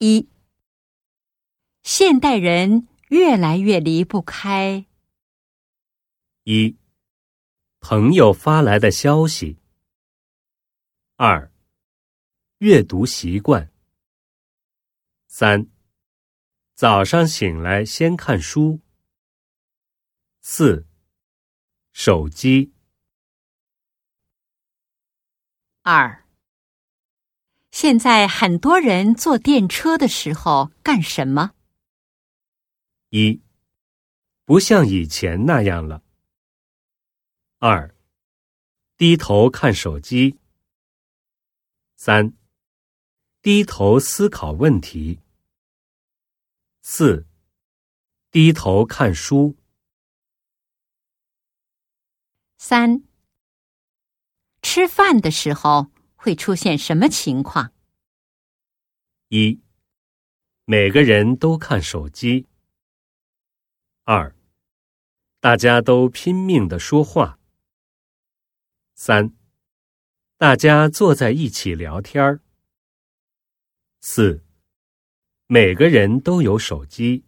一，现代人越来越离不开一，朋友发来的消息。二，阅读习惯。三，早上醒来先看书。四，手机。二。现在很多人坐电车的时候干什么？一，不像以前那样了。二，低头看手机。三，低头思考问题。四，低头看书。三，吃饭的时候。会出现什么情况？一，每个人都看手机。二，大家都拼命的说话。三，大家坐在一起聊天儿。四，每个人都有手机。